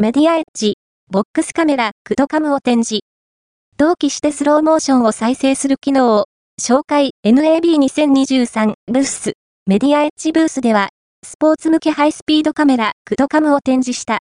メディアエッジ、ボックスカメラ、クドカムを展示。同期してスローモーションを再生する機能を、紹介 NAB2023 ブース、メディアエッジブースでは、スポーツ向けハイスピードカメラ、クドカムを展示した。